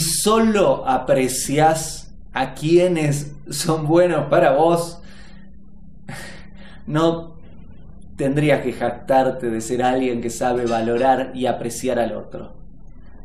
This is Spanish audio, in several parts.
solo aprecias a quienes son buenos para vos, no tendrías que jactarte de ser alguien que sabe valorar y apreciar al otro.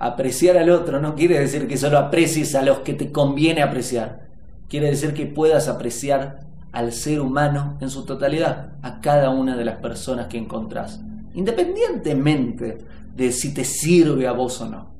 Apreciar al otro no quiere decir que solo aprecies a los que te conviene apreciar. Quiere decir que puedas apreciar al ser humano en su totalidad, a cada una de las personas que encontrás, independientemente de si te sirve a vos o no.